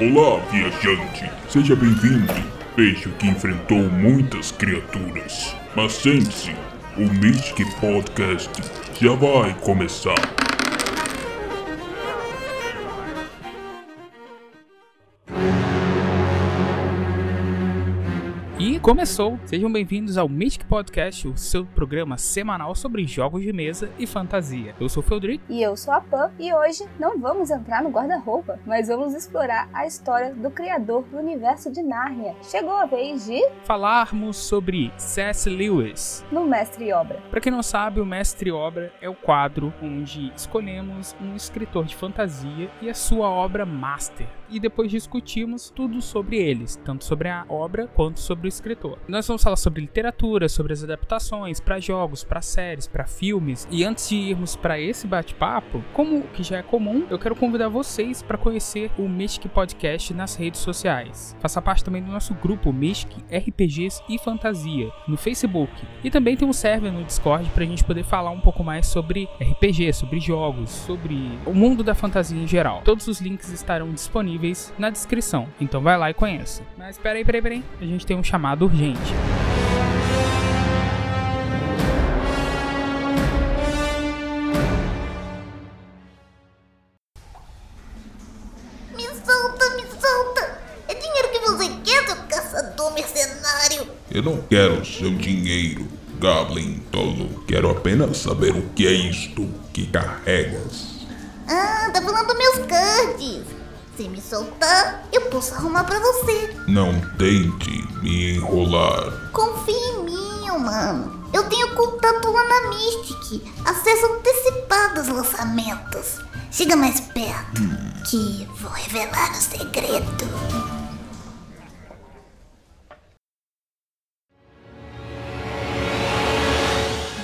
Olá, viajante. Seja bem-vindo. Vejo que enfrentou muitas criaturas. Mas sente-se, o Mystic Podcast já vai começar. Começou! Sejam bem-vindos ao Mythic Podcast, o seu programa semanal sobre jogos de mesa e fantasia. Eu sou o Feldrick. E eu sou a Pan, e hoje não vamos entrar no guarda-roupa, mas vamos explorar a história do criador do universo de Nárnia. Chegou a vez de Falarmos sobre C.S. Lewis. No Mestre Obra. Para quem não sabe, o Mestre Obra é o quadro onde escolhemos um escritor de fantasia e a sua obra master. E depois discutimos tudo sobre eles, tanto sobre a obra quanto sobre o escritor. Nós vamos falar sobre literatura, sobre as adaptações para jogos, para séries, para filmes. E antes de irmos para esse bate-papo, como que já é comum, eu quero convidar vocês para conhecer o Mystic Podcast nas redes sociais. Faça parte também do nosso grupo Mystic RPGs e Fantasia no Facebook. E também tem um server no Discord para a gente poder falar um pouco mais sobre RPG, sobre jogos, sobre o mundo da fantasia em geral. Todos os links estarão disponíveis na descrição, então vai lá e conheça. Mas peraí, peraí, peraí, a gente tem um chamado urgente. Me solta, me solta! É dinheiro que você quer, seu caçador mercenário! Eu não quero seu dinheiro, Goblin tolo. Quero apenas saber o que é isto que carregas. Ah, tá falando meus cards! Se me soltar, eu posso arrumar pra você. Não tente me enrolar. Confia em mim, mano. Eu tenho contato lá na Mystic. Acesso antecipado aos lançamentos. Chega mais perto, que vou revelar o segredo.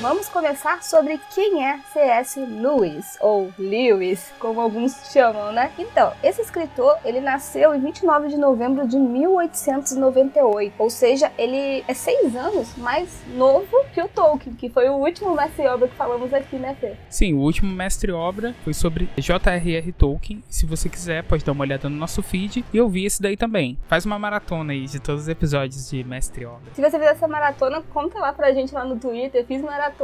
Vamos começar sobre quem é C.S. Lewis, ou Lewis, como alguns chamam, né? Então, esse escritor, ele nasceu em 29 de novembro de 1898, ou seja, ele é seis anos mais novo que o Tolkien, que foi o último mestre-obra que falamos aqui, né, Fê? Sim, o último mestre-obra foi sobre J.R.R. Tolkien. Se você quiser, pode dar uma olhada no nosso feed e ouvir esse daí também. Faz uma maratona aí de todos os episódios de mestre-obra. Se você fizer essa maratona, conta lá pra gente lá no Twitter. Fiz maratona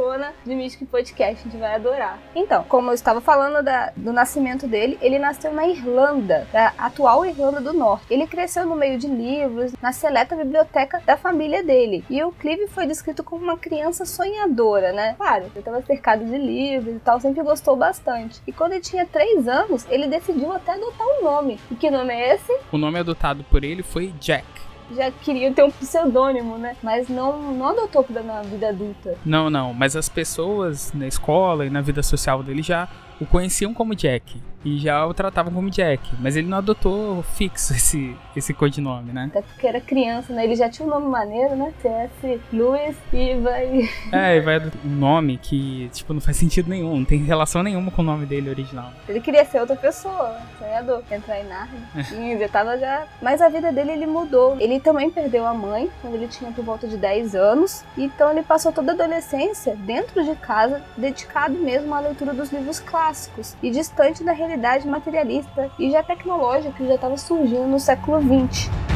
de Mystic Podcast, a gente vai adorar. Então, como eu estava falando da- do nascimento dele, ele nasceu na Irlanda, da atual Irlanda do Norte. Ele cresceu no meio de livros, na seleta biblioteca da família dele. E o Clive foi descrito como uma criança sonhadora, né? Claro, ele estava cercado de livros e tal, sempre gostou bastante. E quando ele tinha 3 anos, ele decidiu até adotar um nome. E que nome é esse? O nome adotado por ele foi Jack. Já queria ter um pseudônimo, né? Mas não, não adotou pra na vida adulta. Não, não, mas as pessoas na escola e na vida social dele já o conheciam como Jack. E já o tratavam como Jack. Mas ele não adotou fixo esse, esse codinome, né? Até porque era criança, né? Ele já tinha um nome maneiro, né? C.S. Lewis e vai. É, e vai um nome que, tipo, não faz sentido nenhum. Não tem relação nenhuma com o nome dele original. Ele queria ser outra pessoa, sonhador, entrar em Narnia. E já tava já. Mas a vida dele ele mudou. Ele também perdeu a mãe quando ele tinha por volta de 10 anos. Então ele passou toda a adolescência dentro de casa, dedicado mesmo à leitura dos livros clássicos e distante da realidade materialista e já tecnológica que já estava surgindo no século XX.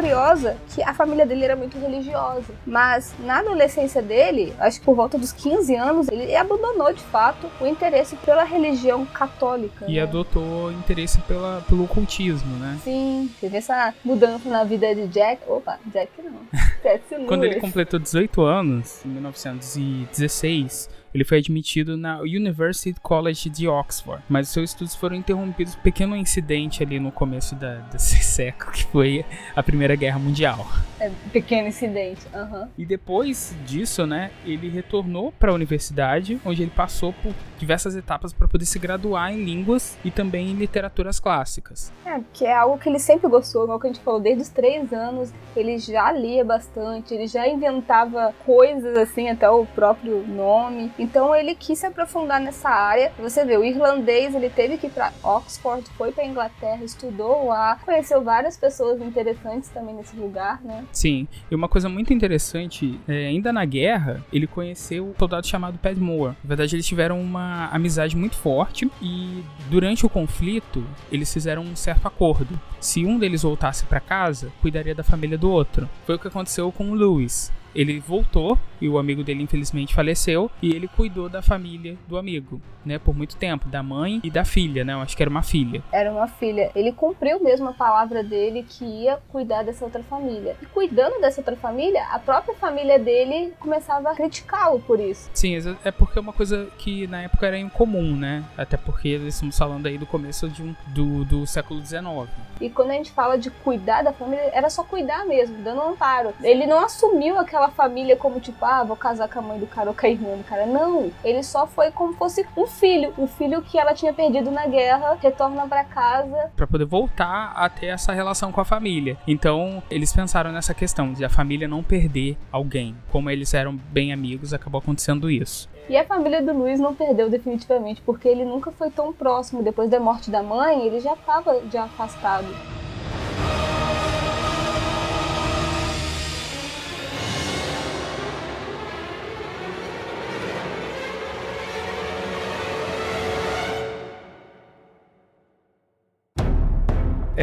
Curiosa, que a família dele era muito religiosa. Mas na adolescência dele, acho que por volta dos 15 anos, ele abandonou de fato o interesse pela religião católica. E né? adotou interesse pela, pelo ocultismo, né? Sim, teve essa mudança na vida de Jack. Opa, Jack não. Quando ele completou 18 anos, em 1916, ele foi admitido na University College de Oxford, mas seus estudos foram interrompidos por um pequeno incidente ali no começo da, desse século, que foi a Primeira Guerra Mundial. É, pequeno incidente. aham. E depois disso, né, ele retornou para a universidade, onde ele passou por diversas etapas para poder se graduar em línguas e também em literaturas clássicas. É, que é algo que ele sempre gostou, igual que a gente falou, desde os três anos, ele já lia bastante, ele já inventava coisas assim, até o próprio nome. Então ele quis se aprofundar nessa área. Você vê, o irlandês, ele teve que ir para Oxford, foi para Inglaterra, estudou lá, conheceu várias pessoas interessantes também nesse lugar, né? Sim, e uma coisa muito interessante, é, ainda na guerra, ele conheceu um soldado chamado Padmore. Na verdade, eles tiveram uma amizade muito forte e durante o conflito, eles fizeram um certo acordo. Se um deles voltasse para casa, cuidaria da família do outro. Foi o que aconteceu com o Lewis. Ele voltou e o amigo dele infelizmente faleceu e ele cuidou da família do amigo, né, por muito tempo, da mãe e da filha, né? Eu acho que era uma filha. Era uma filha. Ele cumpriu mesmo a palavra dele que ia cuidar dessa outra família. E cuidando dessa outra família, a própria família dele começava a criticá-lo por isso. Sim, é porque é uma coisa que na época era incomum, né? Até porque estamos falando aí do começo de um, do, do século XIX. E quando a gente fala de cuidar da família, era só cuidar mesmo, dando um amparo. Ele não assumiu aquela família como tipo, ah, vou casar com a mãe do cara ou com a irmã do cara. Não. Ele só foi como fosse um filho. O filho que ela tinha perdido na guerra retorna para casa. para poder voltar a ter essa relação com a família. Então, eles pensaram nessa questão de a família não perder alguém. Como eles eram bem amigos, acabou acontecendo isso. E a família do Luiz não perdeu definitivamente, porque ele nunca foi tão próximo. Depois da morte da mãe, ele já estava já afastado.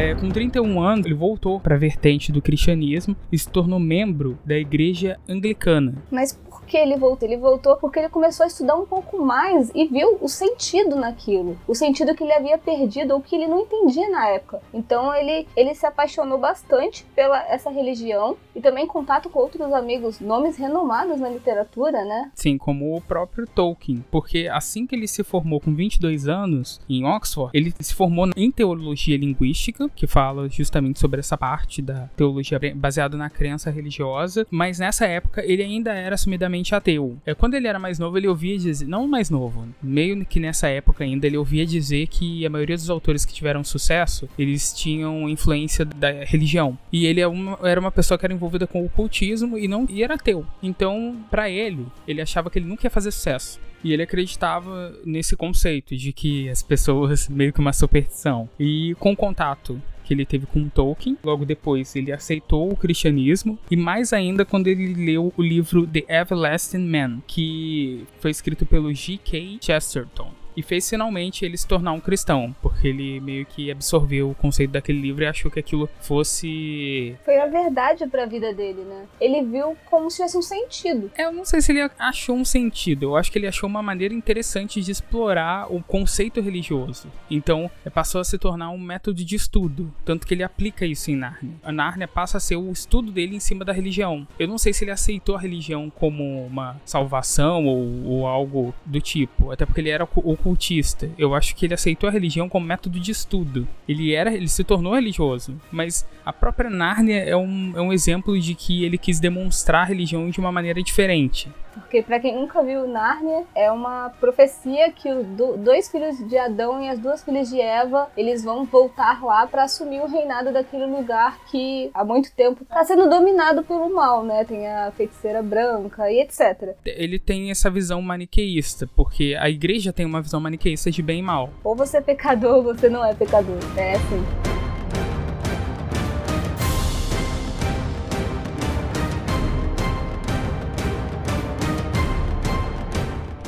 É, com 31 anos, ele voltou para a vertente do cristianismo e se tornou membro da igreja anglicana. Mas por que ele voltou? Ele voltou porque ele começou a estudar um pouco mais e viu o sentido naquilo. O sentido que ele havia perdido ou que ele não entendia na época. Então ele, ele se apaixonou bastante pela essa religião e também contato com outros amigos, nomes renomados na literatura, né? Sim, como o próprio Tolkien. Porque assim que ele se formou com 22 anos em Oxford, ele se formou em teologia linguística que fala justamente sobre essa parte da teologia baseada na crença religiosa, mas nessa época ele ainda era assumidamente ateu. É quando ele era mais novo, ele ouvia dizer, não mais novo, meio que nessa época ainda ele ouvia dizer que a maioria dos autores que tiveram sucesso, eles tinham influência da religião. E ele é era uma pessoa que era envolvida com o ocultismo e não e era ateu. Então, para ele, ele achava que ele nunca ia fazer sucesso. E ele acreditava nesse conceito de que as pessoas, meio que uma superstição. E com contato que ele teve com Tolkien. Logo depois, ele aceitou o cristianismo e mais ainda quando ele leu o livro The Everlasting Man, que foi escrito pelo G.K. Chesterton e fez finalmente ele se tornar um cristão, porque ele meio que absorveu o conceito daquele livro e achou que aquilo fosse. Foi a verdade para a vida dele, né? Ele viu como se tivesse um sentido. É, eu não sei se ele achou um sentido, eu acho que ele achou uma maneira interessante de explorar o conceito religioso. Então, passou a se tornar um método de estudo, tanto que ele aplica isso em Narnia. A Narnia passa a ser o estudo dele em cima da religião. Eu não sei se ele aceitou a religião como uma salvação ou, ou algo do tipo, até porque ele era o ocultista. Eu acho que ele aceitou a religião como método de estudo. Ele era, ele se tornou religioso, mas a própria Nárnia é um, é um exemplo de que ele quis demonstrar a religião de uma maneira diferente. Porque para quem nunca viu Nárnia, é uma profecia que os do, dois filhos de Adão e as duas filhas de Eva, eles vão voltar lá para assumir o reinado daquele lugar que há muito tempo está sendo dominado pelo mal, né? Tem a feiticeira branca e etc. Ele tem essa visão maniqueísta, porque a igreja tem uma visão maniqueísta de bem e mal. Ou você é pecador ou você não é pecador. É assim.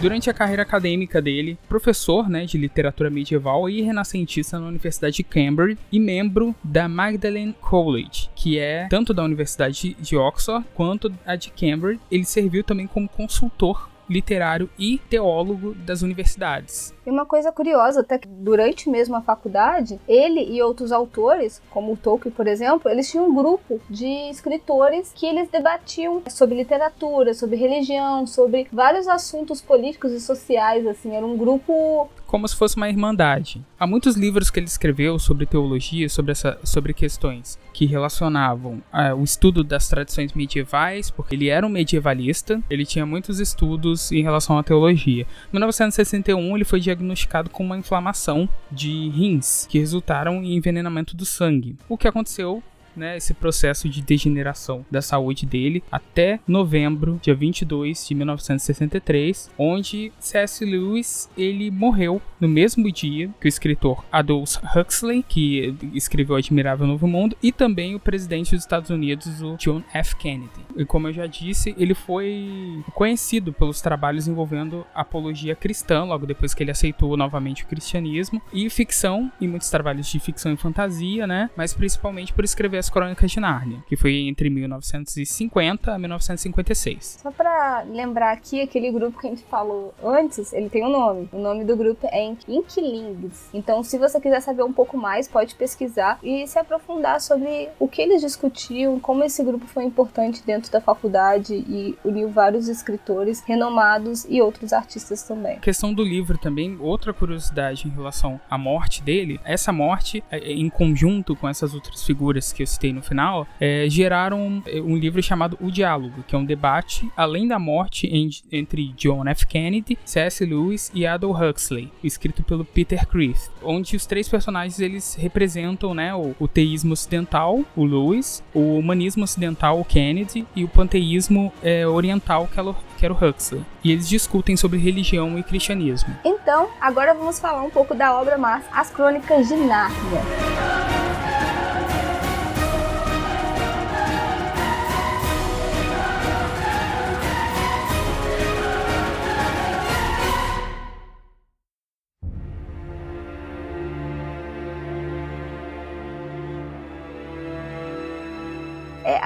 Durante a carreira acadêmica dele, professor né, de literatura medieval e renascentista na Universidade de Cambridge e membro da Magdalen College, que é tanto da Universidade de Oxford quanto a de Cambridge. Ele serviu também como consultor literário e teólogo das universidades. E uma coisa curiosa, até que durante mesmo a faculdade, ele e outros autores, como Tolkien, por exemplo, eles tinham um grupo de escritores que eles debatiam sobre literatura, sobre religião, sobre vários assuntos políticos e sociais, assim, era um grupo como se fosse uma irmandade. Há muitos livros que ele escreveu sobre teologia, sobre, essa, sobre questões que relacionavam ah, o estudo das tradições medievais, porque ele era um medievalista, ele tinha muitos estudos em relação à teologia. Em 1961, ele foi diagnosticado com uma inflamação de rins, que resultaram em envenenamento do sangue. O que aconteceu né, esse processo de degeneração da saúde dele até novembro, dia 22 de 1963, onde C.S. Lewis ele morreu no mesmo dia que o escritor Aldous Huxley, que escreveu Admirável Novo Mundo, e também o presidente dos Estados Unidos, o John F. Kennedy. E como eu já disse, ele foi conhecido pelos trabalhos envolvendo apologia cristã, logo depois que ele aceitou novamente o cristianismo, e ficção, e muitos trabalhos de ficção e fantasia, né? Mas principalmente por escrever as Crônicas de Nárnia, que foi entre 1950 a 1956. Só pra lembrar aqui, aquele grupo que a gente falou antes, ele tem um nome. O nome do grupo é Inklings. Então, se você quiser saber um pouco mais, pode pesquisar e se aprofundar sobre o que eles discutiam, como esse grupo foi importante dentro da faculdade e uniu vários escritores renomados e outros artistas também. A questão do livro também, outra curiosidade em relação à morte dele, essa morte, é, é, em conjunto com essas outras figuras que eu citei no final, é, geraram um livro chamado O Diálogo, que é um debate além da morte entre John F. Kennedy, C.S. Lewis e Aldous Huxley, escrito pelo Peter Crift, onde os três personagens eles representam né, o, o teísmo ocidental, o Lewis, o humanismo ocidental, o Kennedy, e o panteísmo é, oriental, que era o Huxley. E eles discutem sobre religião e cristianismo. Então, agora vamos falar um pouco da obra massa As Crônicas de Nárnia.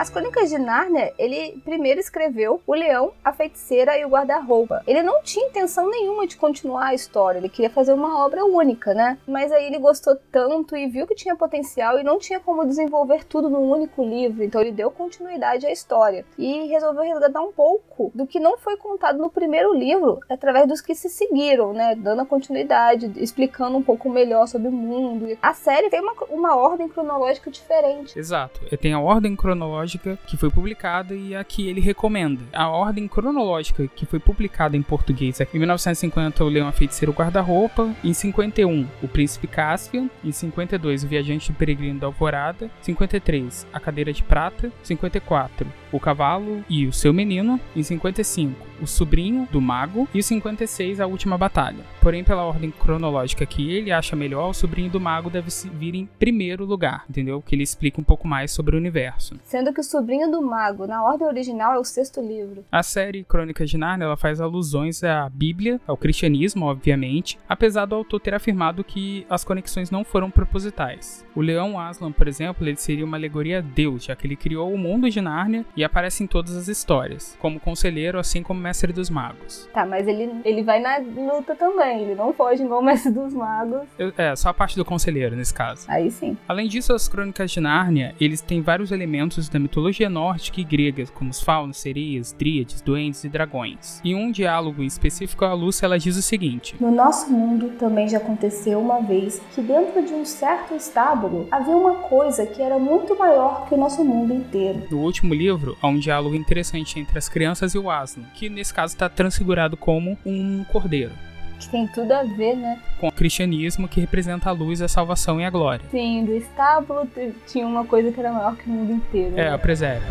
As Crônicas de Nárnia, ele primeiro escreveu O Leão, a Feiticeira e o Guarda-Roupa. Ele não tinha intenção nenhuma de continuar a história, ele queria fazer uma obra única, né? Mas aí ele gostou tanto e viu que tinha potencial e não tinha como desenvolver tudo num único livro, então ele deu continuidade à história e resolveu resgatar um pouco do que não foi contado no primeiro livro, através dos que se seguiram, né? Dando a continuidade, explicando um pouco melhor sobre o mundo. A série tem uma, uma ordem cronológica diferente. Exato, tem a ordem cronológica que foi publicada e a que ele recomenda. A ordem cronológica que foi publicada em português é em 1950 o Leão a Feiticeiro Guarda-Roupa, em 51 o Príncipe Caspian, em 52 o Viajante Peregrino da Alvorada, 53 a Cadeira de Prata, 54 o Cavalo e o Seu Menino, em 55 o Sobrinho do Mago e 56 a Última Batalha. Porém, pela ordem cronológica que ele acha melhor, o Sobrinho do Mago deve vir em primeiro lugar, entendeu? Que ele explica um pouco mais sobre o universo. Sendo que o Sobrinho do Mago, na ordem original, é o sexto livro. A série Crônicas de Narnia ela faz alusões à Bíblia, ao cristianismo, obviamente, apesar do autor ter afirmado que as conexões não foram propositais. O Leão Aslan, por exemplo, ele seria uma alegoria a Deus, já que ele criou o mundo de Nárnia e aparece em todas as histórias, como conselheiro, assim como mestre dos magos. Tá, mas ele, ele vai na luta também, ele não foge igual o mestre dos magos. É, só a parte do conselheiro, nesse caso. Aí sim. Além disso, as crônicas de Nárnia, eles têm vários elementos da mitologia nórdica e grega, como os faunos, sereias, dríades, duendes e dragões. Em um diálogo em específico, a Lúcia ela diz o seguinte: No nosso mundo também já aconteceu uma vez que dentro de um certo estábulo havia uma coisa que era muito maior que o nosso mundo inteiro. No último livro, há um diálogo interessante entre as crianças e o Aslan, que nesse caso está transfigurado como um cordeiro. Que tem tudo a ver, né? Com o cristianismo que representa a luz, a salvação e a glória. Sim, do estábulo tinha uma coisa que era maior que o mundo inteiro. É, né? a presépio.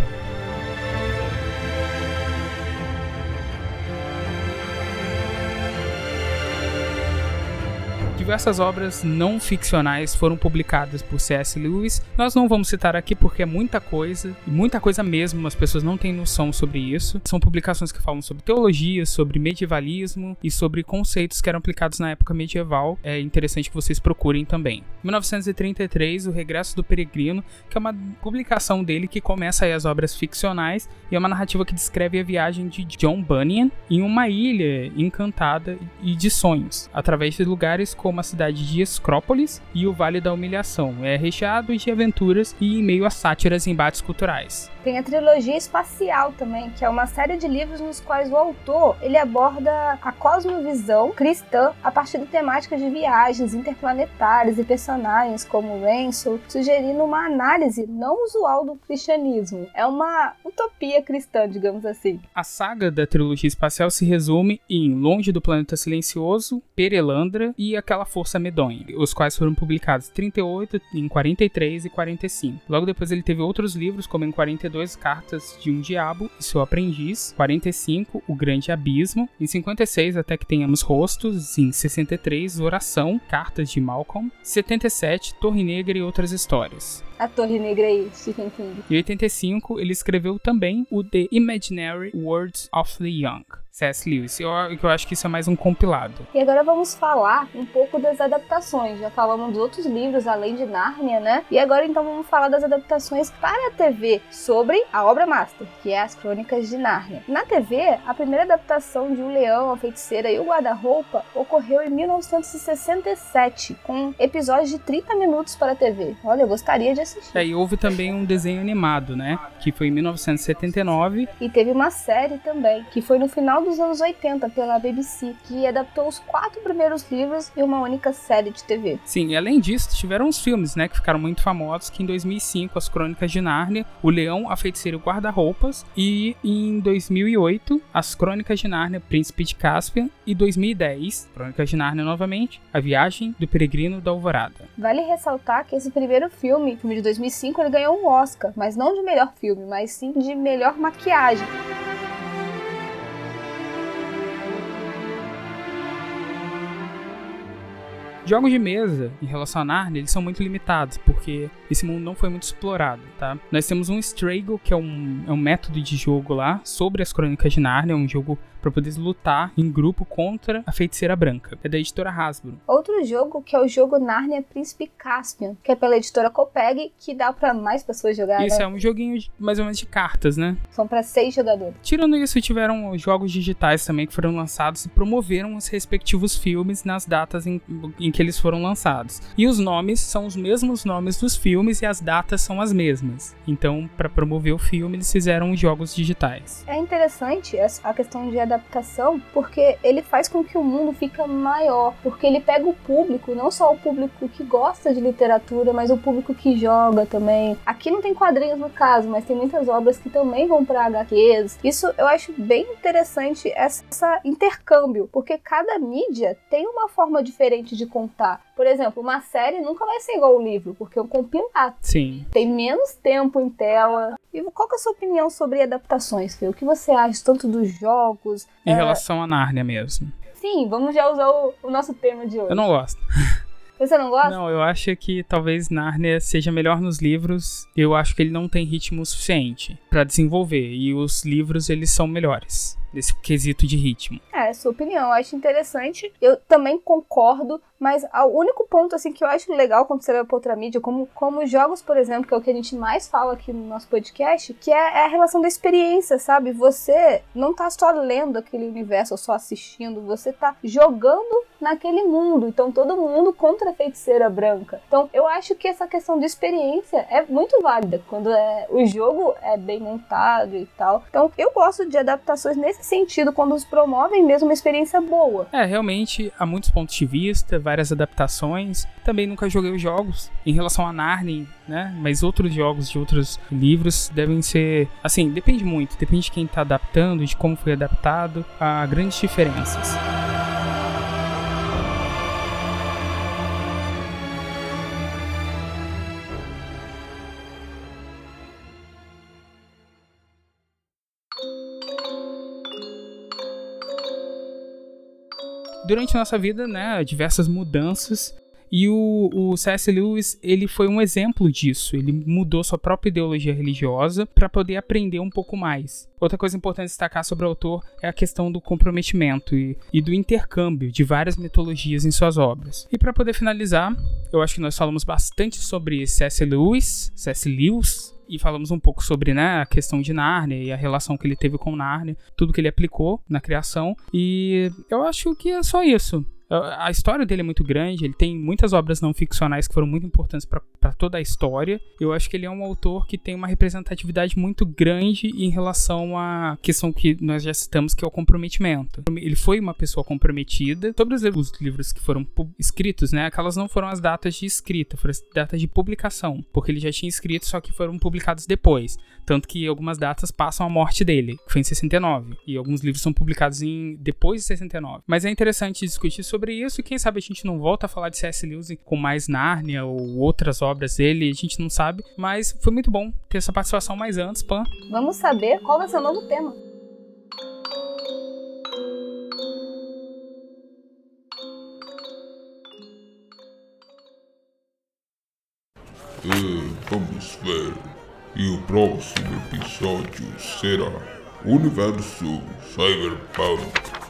Diversas obras não ficcionais foram publicadas por C.S. Lewis. Nós não vamos citar aqui porque é muita coisa, muita coisa mesmo, as pessoas não têm noção sobre isso. São publicações que falam sobre teologia, sobre medievalismo e sobre conceitos que eram aplicados na época medieval. É interessante que vocês procurem também. Em 1933, O Regresso do Peregrino, que é uma publicação dele que começa aí as obras ficcionais e é uma narrativa que descreve a viagem de John Bunyan em uma ilha encantada e de sonhos, através de lugares como como a cidade de Escrópolis e o Vale da Humilhação. É recheado de aventuras e em meio a sátiras e embates culturais. Tem a trilogia espacial também, que é uma série de livros nos quais o autor ele aborda a cosmovisão cristã a partir de temáticas de viagens interplanetárias e personagens como Ransom, sugerindo uma análise não usual do cristianismo. É uma utopia cristã, digamos assim. A saga da trilogia espacial se resume em Longe do Planeta Silencioso, Perelandra e aquela força medonha, os quais foram publicados em 38, em 43 e 45. Logo depois ele teve outros livros, como em 42, Cartas de um Diabo e seu Aprendiz, 45, O Grande Abismo, em 56, até que tenhamos rostos, em 63, Oração, Cartas de Malcolm, 77, Torre Negra e outras histórias. A Torre Negra aí, Stephen King. Em 85, ele escreveu também o The Imaginary Words of the Young. C.S. Lewis. Eu, eu acho que isso é mais um compilado. E agora vamos falar um pouco das adaptações. Já falamos dos outros livros além de Nárnia, né? E agora então vamos falar das adaptações para a TV sobre a obra master, que é As Crônicas de Nárnia. Na TV, a primeira adaptação de O Leão, a Feiticeira e o Guarda-Roupa ocorreu em 1967, com episódios de 30 minutos para a TV. Olha, eu gostaria de assistir. É, e houve também um desenho animado, né? Que foi em 1979. E teve uma série também, que foi no final dos anos 80 pela BBC, que adaptou os quatro primeiros livros e uma única série de TV. Sim, e além disso, tiveram uns filmes, né, que ficaram muito famosos, que em 2005, As Crônicas de Nárnia, O Leão, a Feiticeira e o Guarda-Roupas, e em 2008, As Crônicas de Nárnia, Príncipe de Caspian, e 2010, Crônicas de Nárnia novamente, A Viagem do Peregrino da Alvorada. Vale ressaltar que esse primeiro filme, filme de 2005, ele ganhou um Oscar, mas não de melhor filme, mas sim de melhor maquiagem. Jogos de mesa, em relação a Narnia, eles são muito limitados, porque esse mundo não foi muito explorado, tá? Nós temos um Straggle, que é um, é um método de jogo lá, sobre as Crônicas de Narnia, um jogo para poder lutar em grupo contra a Feiticeira Branca. É da editora Hasbro. Outro jogo que é o jogo Narnia Príncipe Caspian, que é pela editora Copeg, que dá para mais pessoas jogar. Isso né? é um joguinho de, mais ou menos de cartas, né? São para seis jogadores. Tirando isso, tiveram jogos digitais também que foram lançados e promoveram os respectivos filmes nas datas em, em que eles foram lançados. E os nomes são os mesmos nomes dos filmes e as datas são as mesmas. Então, para promover o filme, eles fizeram jogos digitais. É interessante a questão de adaptação, porque ele faz com que o mundo fica maior, porque ele pega o público, não só o público que gosta de literatura, mas o público que joga também. Aqui não tem quadrinhos no caso, mas tem muitas obras que também vão para HQs. Isso eu acho bem interessante essa intercâmbio, porque cada mídia tem uma forma diferente de contar. Por exemplo, uma série nunca vai ser igual ao livro, porque é um compilado. Sim. Tem menos tempo em tela. E qual é a sua opinião sobre adaptações, Fê? O que você acha tanto dos jogos? Em é... relação a Nárnia mesmo. Sim, vamos já usar o, o nosso tema de hoje. Eu não gosto. Você não gosta? Não, eu acho que talvez Nárnia seja melhor nos livros. Eu acho que ele não tem ritmo suficiente para desenvolver e os livros eles são melhores nesse quesito de ritmo. É, sua opinião, eu acho interessante. Eu também concordo, mas o único ponto assim que eu acho legal quando você vai pra outra mídia, como, como jogos, por exemplo, que é o que a gente mais fala aqui no nosso podcast, que é, é a relação da experiência, sabe? Você não tá só lendo aquele universo ou só assistindo, você tá jogando naquele mundo. Então todo mundo contra a feiticeira branca. Então eu acho que essa questão de experiência é muito válida quando é, o jogo é bem montado e tal. Então eu gosto de adaptações nesse sentido, quando os promovem mesmo uma experiência boa. É, realmente há muitos pontos de vista, várias adaptações. Também nunca joguei os jogos em relação a Narnia, né? Mas outros jogos de outros livros devem ser. Assim, depende muito, depende de quem está adaptando, de como foi adaptado. Há grandes diferenças. Durante nossa vida, né, diversas mudanças. E o, o C.S. Lewis, ele foi um exemplo disso. Ele mudou sua própria ideologia religiosa para poder aprender um pouco mais. Outra coisa importante destacar sobre o autor é a questão do comprometimento e, e do intercâmbio de várias mitologias em suas obras. E para poder finalizar, eu acho que nós falamos bastante sobre C.S. Lewis, C.S. Lewis, e falamos um pouco sobre né, a questão de Nárnia e a relação que ele teve com Nárnia, tudo que ele aplicou na criação. E eu acho que é só isso. A história dele é muito grande, ele tem muitas obras não ficcionais que foram muito importantes para toda a história. Eu acho que ele é um autor que tem uma representatividade muito grande em relação à questão que nós já citamos, que é o comprometimento. Ele foi uma pessoa comprometida. Sobre os livros que foram escritos, né, aquelas não foram as datas de escrita, foram as datas de publicação, porque ele já tinha escrito, só que foram publicados depois. Tanto que algumas datas passam a morte dele, que foi em 69, e alguns livros são publicados em depois de 69. Mas é interessante discutir sobre sobre isso e quem sabe a gente não volta a falar de C.S. Lewis com mais Narnia ou outras obras dele, a gente não sabe, mas foi muito bom ter essa participação mais antes, Pan. Vamos saber qual vai ser o novo tema. Uh, vamos ver. E o próximo episódio será Universo Cyberpunk.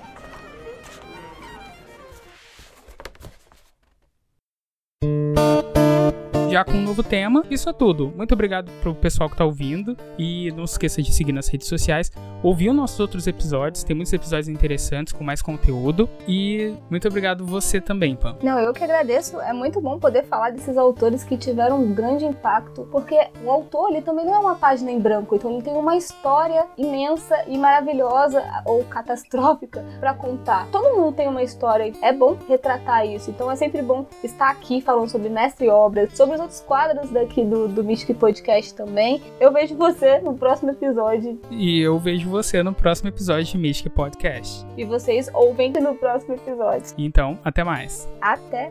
Já com um novo tema. Isso é tudo. Muito obrigado pro pessoal que tá ouvindo e não se esqueça de seguir nas redes sociais. Ouvir os nossos outros episódios, tem muitos episódios interessantes com mais conteúdo e muito obrigado você também, Pam. Não, eu que agradeço. É muito bom poder falar desses autores que tiveram um grande impacto, porque o autor ele também não é uma página em branco, então ele tem uma história imensa e maravilhosa ou catastrófica para contar. Todo mundo tem uma história, é bom retratar isso. Então é sempre bom estar aqui falando sobre mestre obras, sobre os outros quadros daqui do, do Mystic Podcast também. Eu vejo você no próximo episódio. E eu vejo você no próximo episódio de Mystic Podcast. E vocês ouvem no próximo episódio. Então, até mais. Até!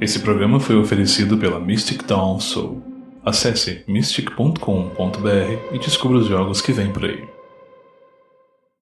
Esse programa foi oferecido pela Mystic Dawn Soul. Acesse mystic.com.br e descubra os jogos que vêm por aí.